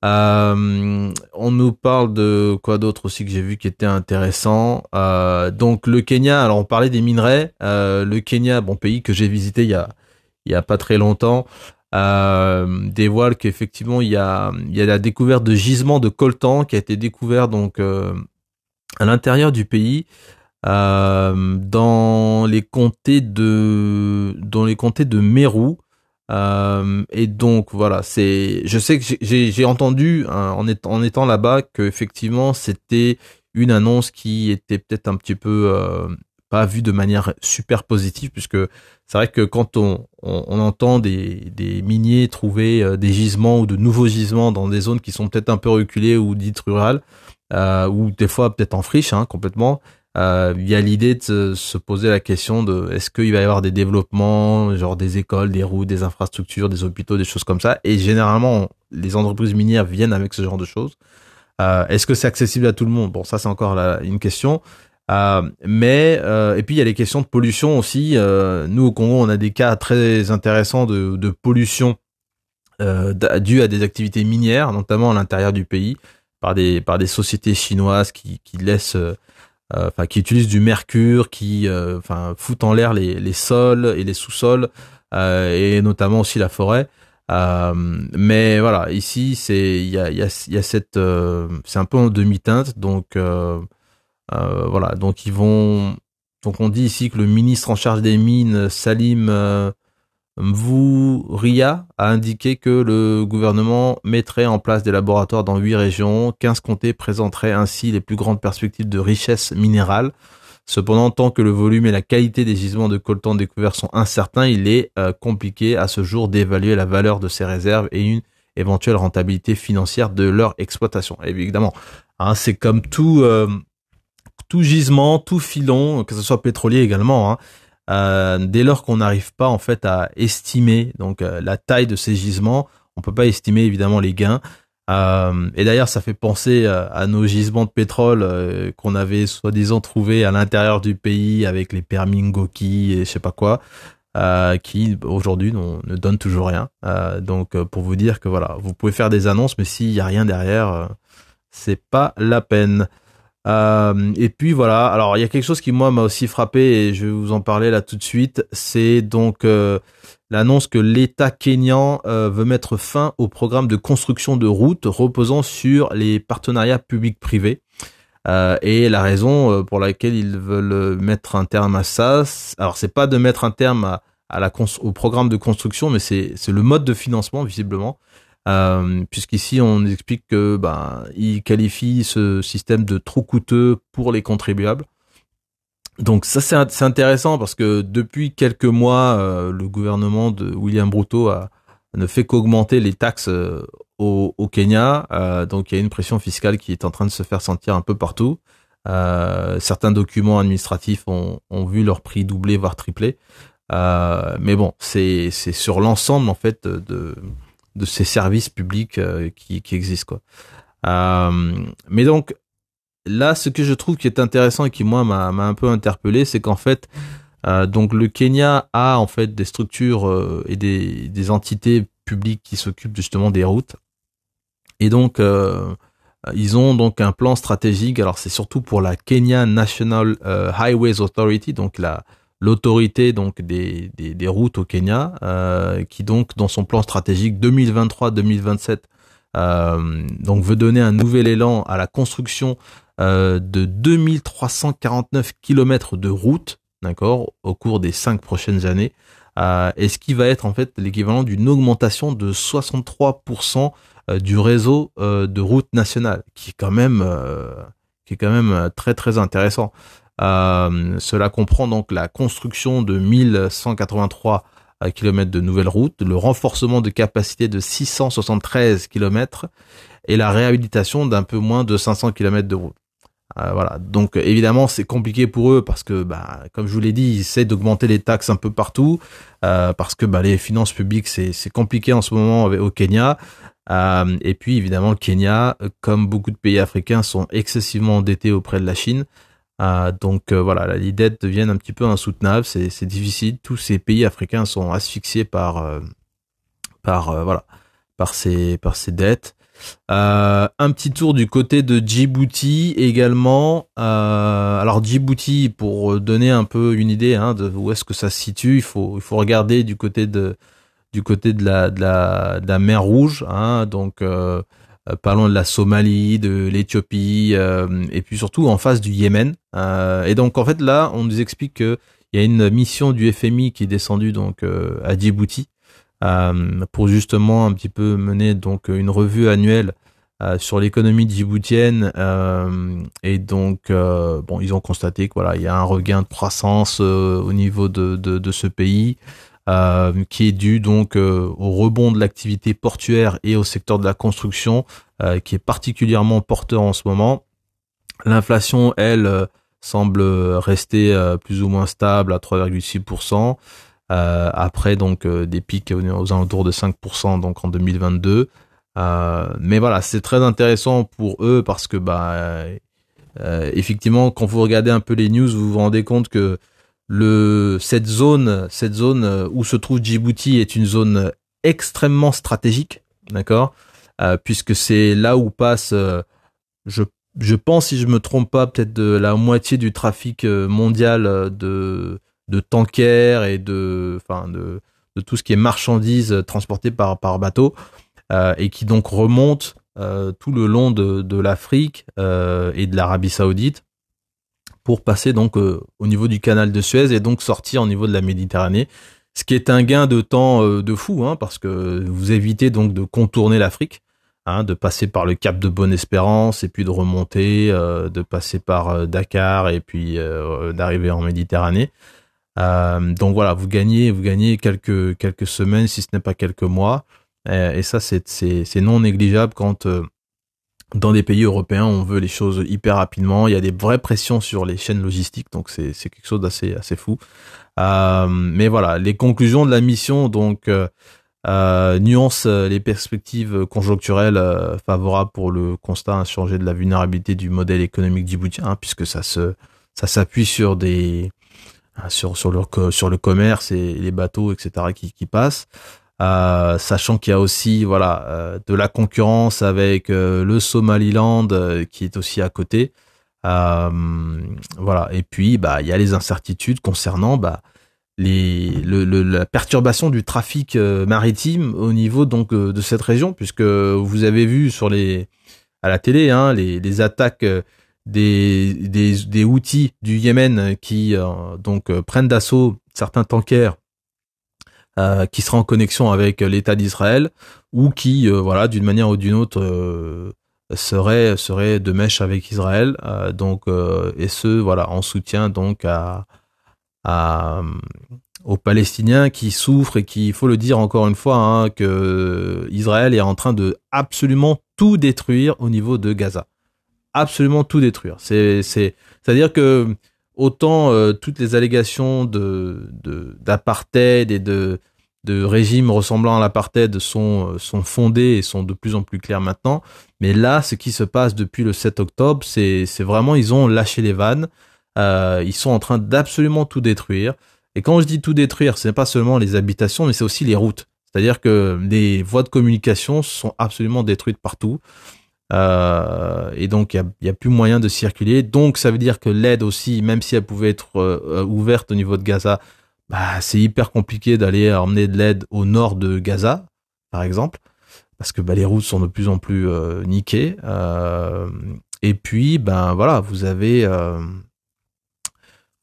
Euh, on nous parle de quoi d'autre aussi que j'ai vu qui était intéressant. Euh, donc le Kenya, alors on parlait des minerais. Euh, le Kenya, bon pays que j'ai visité il y y a pas très longtemps, dévoile qu'effectivement il y a il y a la découverte de gisements de coltan qui a été découvert donc à l'intérieur du pays. dans les comtés de dans les comtés de euh, et donc voilà, c'est, je sais que j'ai entendu hein, en, étant, en étant là-bas que effectivement c'était une annonce qui était peut-être un petit peu euh, pas vue de manière super positive puisque c'est vrai que quand on, on, entend des, des miniers trouver euh, des gisements ou de nouveaux gisements dans des zones qui sont peut-être un peu reculées ou dites rurales ou des fois peut-être en friche hein, complètement, euh, il y a l'idée de se poser la question de est-ce qu'il va y avoir des développements, genre des écoles, des routes, des infrastructures, des hôpitaux, des choses comme ça. Et généralement, les entreprises minières viennent avec ce genre de choses. Euh, est-ce que c'est accessible à tout le monde? Bon, ça c'est encore une question. Euh, mais et puis il y a les questions de pollution aussi. nous au Congo, on a des cas très intéressants de, pollution euh, due à des activités minières, notamment à l'intérieur du pays, par des par des sociétés chinoises qui, qui laissent euh, enfin qui utilisent du mercure, qui euh, enfin foutent en l'air les, les sols et les sous-sols euh, et notamment aussi la forêt. mais voilà, ici c'est il y a y y a cette c'est un peu en demi-teinte donc voilà donc ils vont donc on dit ici que le ministre en charge des mines Salim Mvouria a indiqué que le gouvernement mettrait en place des laboratoires dans huit régions. 15 comtés présenteraient ainsi les plus grandes perspectives de richesse minérale. Cependant, tant que le volume et la qualité des gisements de coltan découverts sont incertains, il est euh, compliqué à ce jour d'évaluer la valeur de ces réserves et une éventuelle rentabilité financière de leur exploitation. évidemment, hein, c'est comme tout, euh, tout gisement, tout filon, que ce soit pétrolier également. Hein, euh, dès lors qu'on n'arrive pas en fait à estimer donc euh, la taille de ces gisements, on peut pas estimer évidemment les gains. Euh, et d'ailleurs, ça fait penser à nos gisements de pétrole qu'on avait soi-disant trouvés à l'intérieur du pays avec les permis Ngoki et je sais pas quoi, qui aujourd'hui ne donnent toujours rien. donc, pour vous dire que voilà, vous pouvez faire des annonces, mais s'il y a rien derrière, c'est pas la peine. Euh, et puis voilà, alors il y a quelque chose qui moi m'a aussi frappé et je vais vous en parler là tout de suite, c'est donc euh, l'annonce que l'État kényan euh, veut mettre fin au programme de construction de routes reposant sur les partenariats publics-privés. et la raison pour laquelle ils veulent mettre un terme à ça, alors c'est pas de mettre un terme à, la au programme de construction, mais c'est le mode de financement visiblement. Euh, puisqu'ici on explique que ben il qualifie ce système de trop coûteux pour les contribuables. Donc ça c'est intéressant parce que depuis quelques mois euh, le gouvernement de William Bruto ne fait qu'augmenter les taxes euh, au, Kenya. Donc il y a une pression fiscale qui est en train de se faire sentir un peu partout. certains documents administratifs ont, ont, vu leur prix doubler voire tripler. mais bon, c'est sur l'ensemble en fait de de ces services publics euh, qui, qui existent quoi. Euh, mais donc là, ce que je trouve qui est intéressant et qui moi m'a un peu interpellé, c'est qu'en fait, euh, donc le Kenya a en fait des structures et des, des, entités publiques qui s'occupent justement des routes. Et donc ils ont donc un plan stratégique. Alors c'est surtout pour la Kenya National Highways Authority, donc la l'autorité donc des, des, routes au Kenya, euh, qui donc dans son plan stratégique 2023-2027 euh, donc veut donner un nouvel élan à la construction euh, de 2349 km de routes, d'accord, au cours des cinq prochaines années, et ce qui va être en fait l'équivalent d'une augmentation de 63% euh, du réseau de routes nationales, qui est quand même qui est quand même très très intéressant. Euh, cela comprend donc la construction de 1183 euh, km de nouvelles routes, le renforcement de capacité de 673 km et la réhabilitation d'un peu moins de 500 km de route. Euh, voilà. Donc évidemment c'est compliqué pour eux parce que bah, comme je vous l'ai dit, ils essaient d'augmenter les taxes un peu partout parce que bah, les finances publiques c'est compliqué en ce moment au Kenya. Et puis évidemment le Kenya, comme beaucoup de pays africains, sont excessivement endettés auprès de la Chine. Euh, donc euh, voilà, les dettes deviennent un petit peu insoutenables, c'est difficile. Tous ces pays africains sont asphyxiés par euh, par voilà par ces par ces dettes. Euh, un petit tour du côté de Djibouti également. Euh, alors Djibouti, pour donner un peu une idée hein, de où est-ce que ça se situe, il faut il faut regarder du côté de du côté de la de la, de la mer Rouge, hein, donc euh, pas loin de la Somalie, de l'Éthiopie, et puis surtout en face du Yémen. et donc en fait là, on nous explique que il y a une mission du FMI qui est descendue donc à Djibouti euh, pour justement un petit peu mener donc une revue annuelle euh, sur l'économie djiboutienne euh, et donc bon ils ont constaté que voilà il y a un regain de croissance au niveau de, de, de ce pays qui est dû donc au rebond de l'activité portuaire et au secteur de la construction qui est particulièrement porteur en ce moment l'inflation elle semble rester plus ou moins stable à 3,6%. Euh, après donc euh, des pics aux, alentours de 5% donc en 2022. Euh, mais voilà, c'est très intéressant pour eux parce que bah effectivement quand vous regardez un peu les news, vous vous rendez compte que cette zone cette zone où se trouve Djibouti est une zone extrêmement stratégique, d'accord Puisque c'est là où passe je pense si je me trompe pas peut-être de la moitié du trafic mondial de de tankers et de, enfin, de, de tout ce qui est marchandises transportées par, par bateau, euh, et qui donc remonte euh, tout le long de, de l'Afrique euh, et de l'Arabie Saoudite pour passer donc au niveau du canal de Suez et donc sortir au niveau de la Méditerranée. Ce qui est un gain de temps de fou, hein, parce que vous évitez donc de contourner l'Afrique, hein, de passer par le Cap de Bonne-Espérance et puis de remonter, de passer par Dakar et puis d'arriver en Méditerranée. Euh, donc voilà, vous gagnez, vous gagnez quelques semaines, si ce n'est pas quelques mois, et, ça c'est non négligeable quand euh, dans des pays européens on veut les choses hyper rapidement. Il y a des vraies pressions sur les chaînes logistiques, donc c'est quelque chose d'assez assez fou. Euh, mais voilà, les conclusions de la mission donc euh, nuance les perspectives conjoncturelles favorables pour le constat insurgé de la vulnérabilité du modèle économique djiboutien, puisque ça se ça s'appuie sur des sur sur le sur le commerce et les bateaux etc qui, qui passent euh, sachant qu'il y a aussi voilà euh, de la concurrence avec euh, le Somaliland qui est aussi à côté. Voilà. Et puis bah il y a les incertitudes concernant bah les le, la perturbation du trafic maritime au niveau donc de cette région puisque vous avez vu sur les à la télé hein, les, attaques des, des, outils du Yémen qui donc prennent d'assaut certains tankers euh, qui seraient en connexion avec l'État d'Israël ou qui, voilà, d'une manière ou d'une autre, seraient, seraient de mèche avec Israël. donc, et ce, voilà, en soutien donc à, aux Palestiniens qui souffrent et qui, il faut le dire encore une fois, hein, que Israël est en train de absolument tout détruire au niveau de Gaza absolument tout détruire. C'est c'est à dire que autant euh, toutes les allégations d'apartheid et de de régimes ressemblant à l'apartheid sont euh, sont fondées et sont de plus en plus claires maintenant. Mais là, ce qui se passe depuis le 7 octobre, c'est vraiment ils ont lâché les vannes. Euh, ils sont en train d'absolument tout détruire. Et quand je dis tout détruire, c'est pas seulement les habitations, mais c'est aussi les routes. C'est-à-dire que les voies de communication sont absolument détruites partout. Euh, et donc il y a, plus moyen de circuler. Donc ça veut dire que l'aide aussi, même si elle pouvait être euh, ouverte au niveau de Gaza, bah, c'est hyper compliqué d'aller emmener de l'aide au nord de Gaza, par exemple, parce que bah, les routes sont de plus en plus euh, niquées. et puis ben voilà, vous avez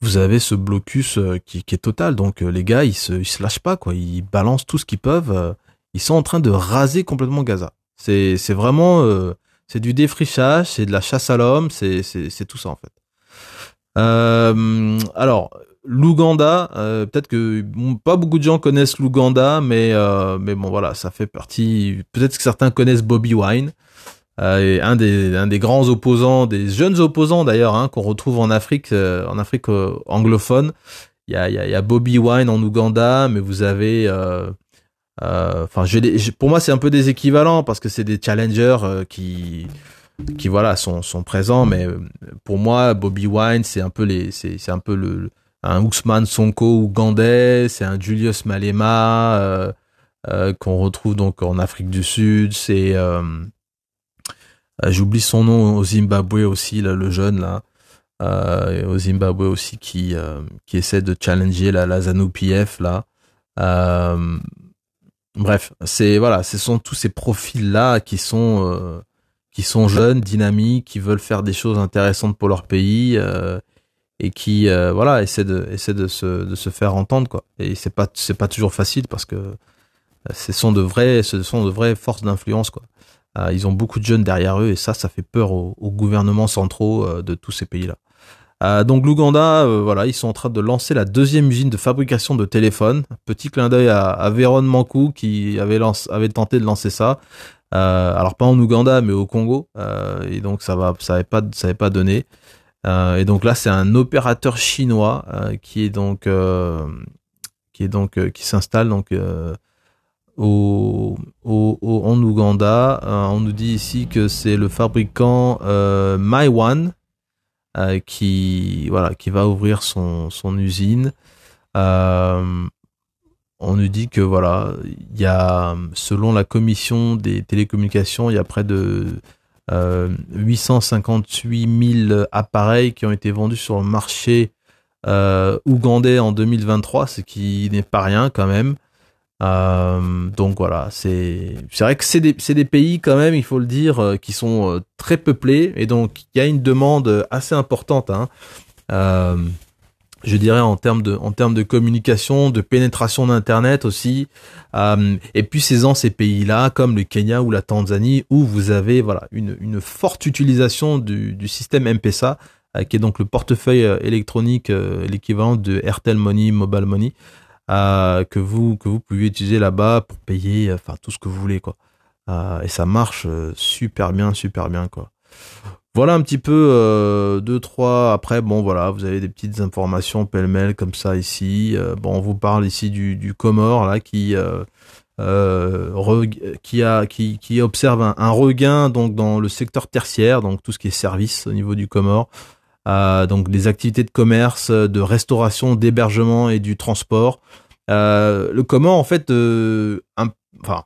vous avez ce blocus qui, qui est total. Donc les gars, ils se, ils se lâchent pas quoi, ils balancent tout ce qu'ils peuvent. ils sont en train de raser complètement Gaza. C'est c'est vraiment c'est du défrichage, c'est de la chasse à l'homme, c'est tout ça en fait. Euh, alors l'Ouganda, euh, peut-être que pas beaucoup de gens connaissent l'Ouganda, mais euh, mais bon voilà, ça fait partie. Peut-être que certains connaissent Bobby Wine, un des grands opposants, des jeunes opposants d'ailleurs, hein, qu'on retrouve en Afrique, en Afrique anglophone. Il y a, y a Bobby Wine en Ouganda, mais vous avez enfin, je, pour moi, c'est un peu des équivalents parce que c'est des challengers euh, qui qui voilà sont sont présents mais euh, pour moi Bobby Wine c'est un peu les c'est un peu le un Ousmane Sonko ougandais c'est un Julius Malema euh, qu'on retrouve donc en Afrique du Sud c'est J'oublie son nom au Zimbabwe aussi, là, le jeune là. au Zimbabwe aussi qui qui essaie de challenger la, la ZANU PF là. Bref, c'est voilà, ce sont tous ces profils là qui sont qui sont jeunes, dynamiques, qui veulent faire des choses intéressantes pour leur pays euh, et qui euh, voilà essaient de essaient de se de se faire entendre quoi. Et c'est pas c'est pas toujours facile parce que euh, ce sont de vrais ce sont de vraies forces d'influence quoi. ils ont beaucoup de jeunes derrière eux et ça ça fait peur aux, gouvernements centraux de tous ces pays là. Donc l'Ouganda, voilà, ils sont en train de lancer la deuxième usine de fabrication de téléphones. Petit clin d'œil à, Véron Mankou qui avait, tenté de lancer ça. Euh, alors pas en Ouganda, mais au Congo. Euh, et donc ça va, ça n'avait pas, donné. Euh, et donc là, c'est un opérateur chinois qui s'installe donc en Ouganda. on nous dit ici que c'est le fabricant euh, qui voilà qui va ouvrir son, son usine. Euh, on nous dit que voilà, il y a, selon la commission des télécommunications, il y a près de 858 euh, 000 appareils qui ont été vendus sur le marché ougandais en 2023, ce qui n'est pas rien quand même. Euh, donc voilà, c'est c'est vrai que c'est des, des pays quand même, il faut le dire, qui sont très peuplés et donc il y a une demande assez importante. Hein je dirais en termes de en termes de communication, de pénétration d'internet aussi. Euh, et puis c'est dans ces pays-là, comme le Kenya ou la Tanzanie, où vous avez voilà une, une forte utilisation du, du système M-Pesa, euh, qui est donc le portefeuille euh, électronique, l'équivalent de Airtel Money, Mobile Money, que vous que vous pouvez utiliser là-bas pour payer, enfin tout ce que vous voulez quoi. et ça marche super bien, super bien quoi. Voilà un petit peu euh, deux trois. Après bon voilà, vous avez des petites informations pêle-mêle comme ça ici. Euh, bon, on vous parle ici du, du Comore là qui euh, euh observe un, regain donc dans le secteur tertiaire, donc tout ce qui est service au niveau du Comore. Donc des activités de commerce, de restauration, d'hébergement et du transport. le Comore en fait, un, enfin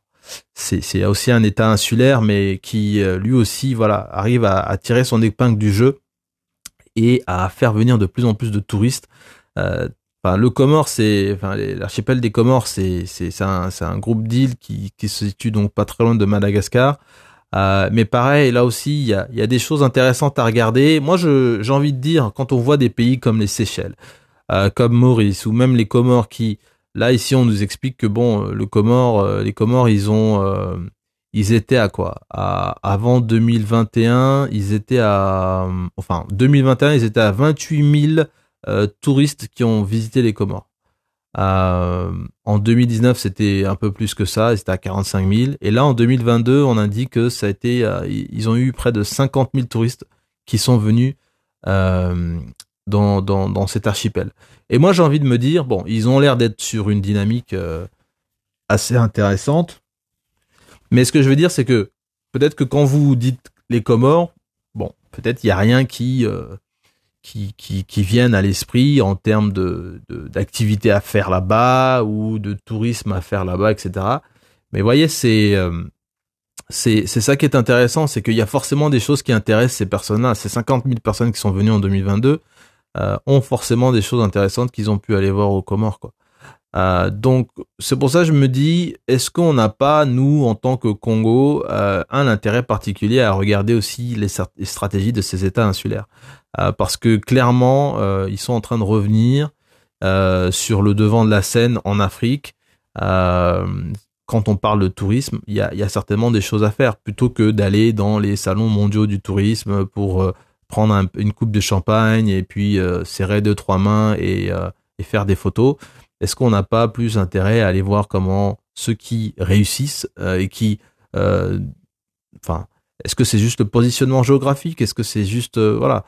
c'est aussi un État insulaire, mais qui euh, lui aussi, voilà, arrive à, tirer son épingle du jeu et à faire venir de plus en plus de touristes. Euh, le Comore, c'est, enfin, l'archipel des Comores, c'est c'est un, un groupe d'îles qui, qui se situe donc pas très loin de Madagascar. Euh, mais pareil, là aussi, il y a, des choses intéressantes à regarder. Moi, j'ai envie de dire, quand on voit des pays comme les Seychelles, comme Maurice, ou même les Comores qui Là, ici, on nous explique que bon, le euh, les Comores, ils ont, euh, ils étaient à quoi? Avant 2021, ils étaient à, enfin, 2021, ils étaient à 28 000 euh, touristes qui ont visité les Comores. En 2019, c'était un peu plus que ça, c'était à 45 000. Et là, en 2022, on indique que ça a été, ils ont eu près de 50 000 touristes qui sont venus dans, dans, dans cet archipel. Et moi, j'ai envie de me dire, bon, ils ont l'air d'être sur une dynamique euh, assez intéressante. Mais ce que je veux dire, c'est que peut-être que quand vous dites les Comores, bon, peut-être il n'y a rien qui, euh, qui, qui, qui vienne à l'esprit en termes de, d'activités à faire là-bas ou de tourisme à faire là-bas, etc. Mais voyez, c'est, euh, c'est, c'est ça qui est intéressant, c'est qu'il y a forcément des choses qui intéressent ces personnes-là. Ces 50 000 personnes qui sont venues en 2022, euh, ont forcément des choses intéressantes qu'ils ont pu aller voir aux Comores. Quoi. Euh, donc c'est pour ça que je me dis, est-ce qu'on n'a pas, nous, en tant que Congo, euh, un intérêt particulier à regarder aussi les, stratégies de ces États insulaires? Parce que clairement, ils sont en train de revenir sur le devant de la scène en Afrique. quand on parle de tourisme, il y a, certainement des choses à faire. Plutôt que d'aller dans les salons mondiaux du tourisme pour prendre une coupe de champagne et puis euh, serrer deux trois mains euh, et faire des photos Est-ce qu'on n'a pas plus intérêt à aller voir comment ceux qui réussissent euh, et qui, enfin, est-ce que c'est juste le positionnement géographique? Est-ce que c'est juste, voilà,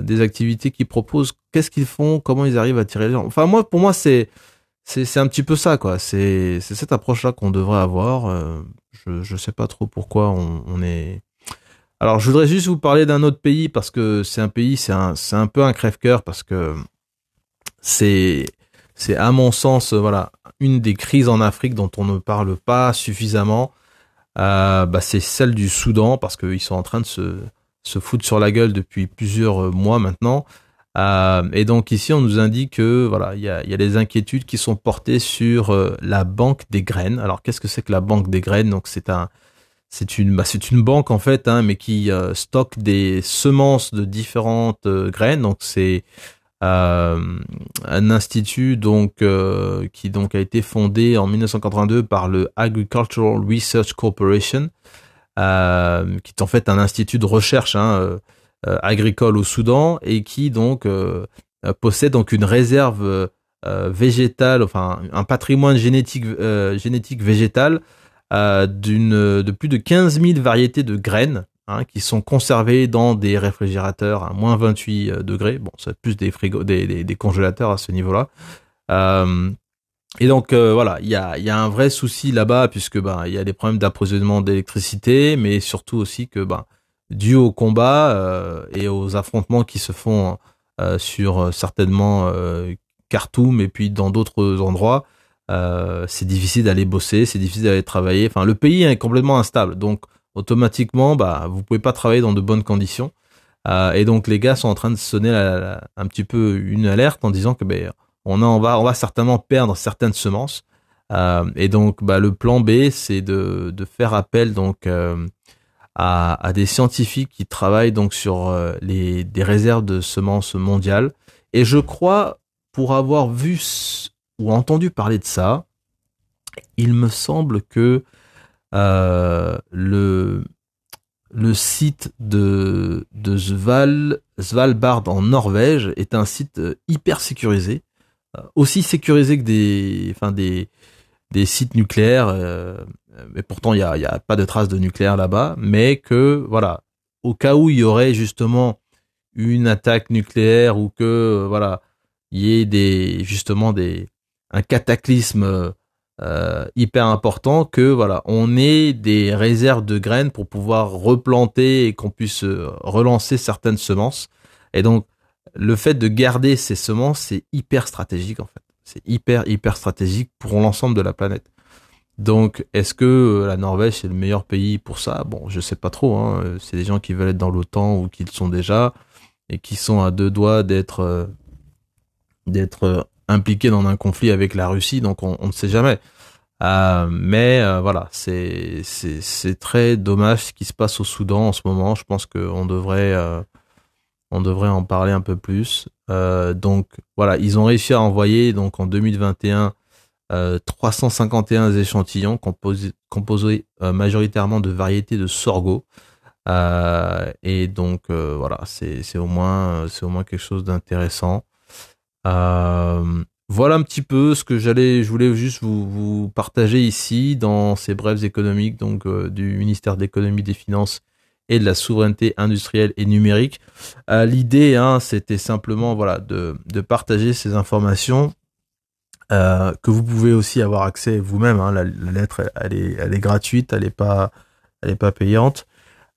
des activités qu'ils proposent? Qu'est-ce qu'ils font? Comment ils arrivent à tirer les gens? Enfin, moi, pour moi, c'est c'est un petit peu ça, quoi. C'est cette approche-là qu'on devrait avoir. je je sais pas trop pourquoi on, est alors, je voudrais juste vous parler d'un autre pays parce que c'est un pays, c'est un, un peu un crève-cœur parce que c'est, c'est à mon sens, voilà, une des crises en Afrique dont on ne parle pas suffisamment. bah, c'est celle du Soudan parce qu'ils sont en train de se, se foutre sur la gueule depuis plusieurs mois maintenant. et donc ici, on nous indique que voilà, il y a, des inquiétudes qui sont portées sur la banque des graines. Alors qu'est-ce que c'est que la banque des graines? Donc c'est un c'est une, bah, banque en fait, hein, mais qui euh, stocke des semences de différentes euh, graines. Donc c'est euh, un institut donc qui donc a été fondé en 1982 par le Agricultural Research Corporation, qui est en fait un institut de recherche hein, agricole au Soudan et qui donc possède donc une réserve végétale, enfin un patrimoine génétique génétique végétal euh, d'une de plus de 15 000 variétés de graines hein, qui sont conservées dans des réfrigérateurs à moins 28 euh, degrés. Bon, c'est plus des frigos, des, congélateurs à ce niveau-là. Euh, et donc euh, voilà, il y a, un vrai souci là-bas puisque ben il y a des problèmes d'approvisionnement d'électricité, mais surtout aussi que ben dû au combat et aux affrontements qui se font sur certainement Khartoum et puis dans d'autres endroits, c'est difficile d'aller bosser, c'est difficile d'aller travailler. Enfin, le pays est complètement instable, donc automatiquement, bah, vous pouvez pas travailler dans de bonnes conditions. Euh, et donc les gars sont en train de sonner un petit peu une alerte en disant que ben on, on va on va certainement perdre certaines semences. Euh, et donc bah, le plan B c'est de, de faire appel donc euh, à, à, des scientifiques qui travaillent donc sur les des réserves de semences mondiales. Et je crois pour avoir vu ou entendu parler de ça, il me semble que le, le site de, de Sval, Svalbard en Norvège est un site euh, hyper sécurisé, euh, aussi sécurisé que des, enfin des, des sites nucléaires, mais pourtant il n'y a, y a pas de traces de nucléaire là-bas, mais que voilà, au cas où il y aurait justement une attaque nucléaire ou que voilà, il y ait des justement des un cataclysme euh, hyper important que voilà, on ait des réserves de graines pour pouvoir replanter et qu'on puisse euh, relancer certaines semences. Et donc le fait de garder ces semences, c'est hyper stratégique en fait. C'est hyper hyper stratégique pour l'ensemble de la planète. Donc, est-ce que euh, la Norvège c'est le meilleur pays pour ça? Bon, je sais pas trop. Hein. C'est des gens qui veulent être dans l'OTAN ou qui le sont déjà et qui sont à deux doigts d'être d'être impliqué dans un conflit avec la Russie, donc on, ne sait jamais. Euh, mais euh, voilà, c'est très dommage ce qui se passe au Soudan en ce moment. Je pense qu'on devrait euh, on devrait en parler un peu plus. donc voilà, ils ont réussi à envoyer donc en 2021 351 échantillons composés, composés majoritairement de variétés de sorgho. et donc voilà, c'est au moins c'est au moins quelque chose d'intéressant. Euh, voilà un petit peu ce que j'allais, je voulais juste vous, partager ici dans ces brèves économiques donc euh, du ministère d'économie, des finances et de la souveraineté industrielle et numérique. Euh, L'idée, hein, c'était simplement voilà de, de, partager ces informations que vous pouvez aussi avoir accès vous-même. Hein. La, lettre, elle est, gratuite, elle est pas, elle est pas payante.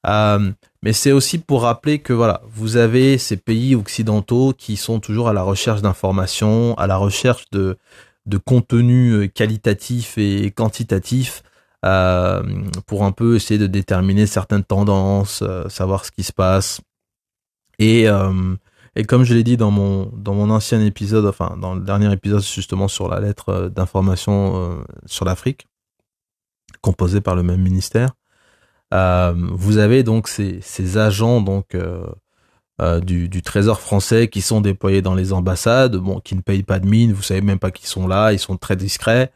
Euh, mais c'est aussi pour rappeler que voilà, vous avez ces pays occidentaux qui sont toujours à la recherche d'informations, à la recherche de, de contenu euh, qualitatif et quantitatif euh, pour un peu essayer de déterminer certaines tendances, savoir ce qui se passe. Et, et comme je l'ai dit dans mon dans mon ancien épisode, enfin dans le dernier épisode justement sur la lettre d'information sur l'Afrique, composée par le même ministère, vous avez donc ces, agents donc euh, euh, du, Trésor français qui sont déployés dans les ambassades, bon, qui ne payent pas de mine, vous savez même pas qu'ils sont là, ils sont très discrets.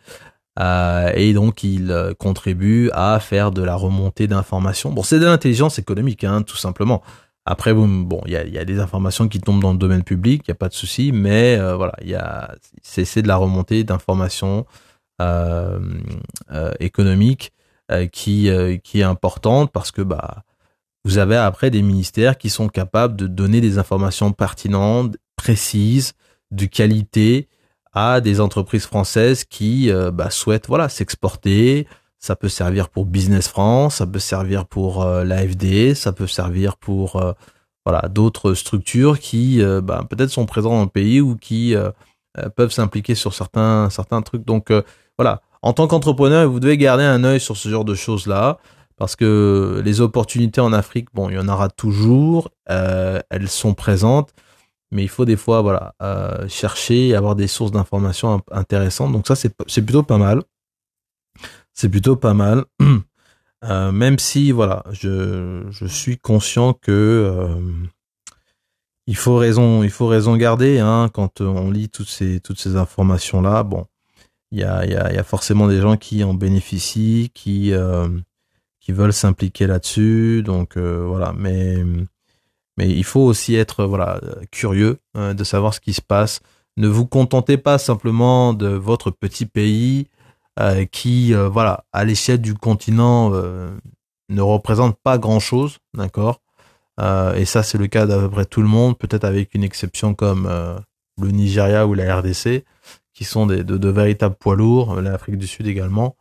Euh, et donc ils contribuent à faire de la remontée d'informations. Bon, c'est de l'intelligence économique, hein, tout simplement. Après, bon, il y a, des informations qui tombent dans le domaine public, il y a pas de souci, mais euh, voilà, il y a, c'est de la remontée d'informations euh, économiques euh, qui euh, qui est importante parce que bah vous avez après des ministères qui sont capables de donner des informations pertinentes, précises, de qualité à des entreprises françaises qui euh, bah, souhaitent voilà s'exporter. Ça peut servir pour Business France, ça peut servir pour l'AFD, ça peut servir pour voilà d'autres structures qui bah, peut-être sont présentes dans le pays ou qui peuvent s'impliquer sur certains certains trucs. Donc voilà, en tant qu'entrepreneur, vous devez garder un œil sur ce genre de choses-là. Parce que les opportunités en Afrique, bon, il y en aura toujours, euh, elles sont présentes, mais il faut des fois, voilà, euh, chercher et avoir des sources d'informations intéressantes. Donc ça, c'est plutôt pas mal. C'est plutôt pas mal. Euh, même si, voilà, je, suis conscient que il faut raison, il faut raison garder hein, quand on lit toutes ces toutes ces informations là. Bon, il y a, forcément des gens qui en bénéficient, qui euh, veulent s'impliquer là-dessus. Donc euh, voilà, mais il faut aussi être curieux euh, de savoir ce qui se passe. Ne vous contentez pas simplement de votre petit pays qui voilà à l'échelle du continent ne représente pas grand-chose, d'accord? et ça c'est le cas d'à peu près tout le monde, peut-être avec une exception comme le Nigeria ou la RDC, qui sont des, de, véritables poids lourds, l'Afrique du Sud également.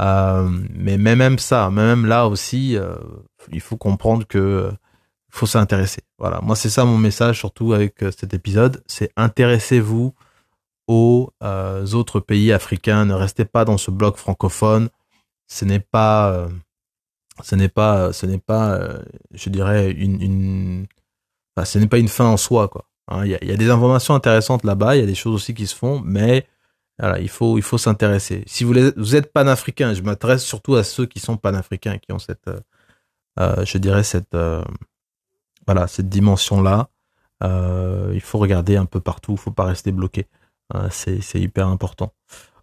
Euh, mais même ça, même là aussi, euh, il faut comprendre que euh, faut s'intéresser. Voilà, moi c'est ça mon message surtout avec cet épisode, c'est intéressez-vous aux autres pays africains. Ne restez pas dans ce bloc francophone. Ce n'est pas, ce n'est pas, ce n'est pas, je dirais une, ce n'est pas une fin en soi quoi. Hein, il y, a, des informations intéressantes là-bas, il y a des choses aussi qui se font, mais voilà, il faut, il faut s'intéresser. Si vous, vous êtes panafricain, je m'adresse surtout à ceux qui sont panafricains, qui ont cette, euh, euh je dirais cette, euh, voilà, cette dimension-là. Il faut regarder un peu partout, il faut pas rester bloqué. C'est, c'est hyper important.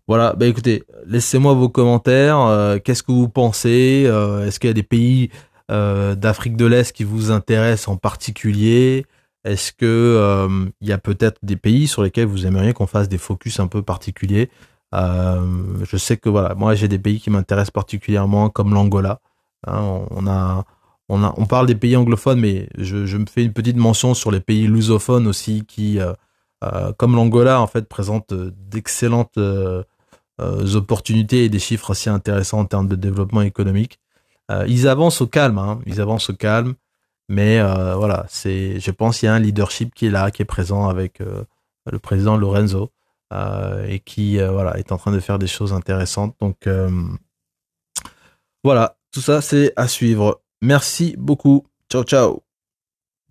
Voilà, bah écoutez, laissez-moi vos commentaires. Qu'est-ce que vous pensez Est-ce qu'il y a des pays d'Afrique de l'Est qui vous intéressent en particulier? Est-ce que euh, il y a peut-être des pays sur lesquels vous aimeriez qu'on fasse des focus un peu particuliers? Euh, Je sais que voilà, moi j'ai des pays qui m'intéressent particulièrement, comme l'Angola. Hein, on parle des pays anglophones, mais je, me fais une petite mention sur les pays lusophones aussi, qui, euh, euh comme l'Angola en fait, présentent d'excellentes euh, opportunités et des chiffres assez intéressants en termes de développement économique. ils avancent au calme, hein, ils avancent au calme. Mais euh, voilà, c'est, je pense qu'il y a un leadership qui est là, qui est présent avec euh, le président Lorenzo euh, et qui voilà est en train de faire des choses intéressantes. Donc voilà, tout ça c'est à suivre. Merci beaucoup. Ciao ciao.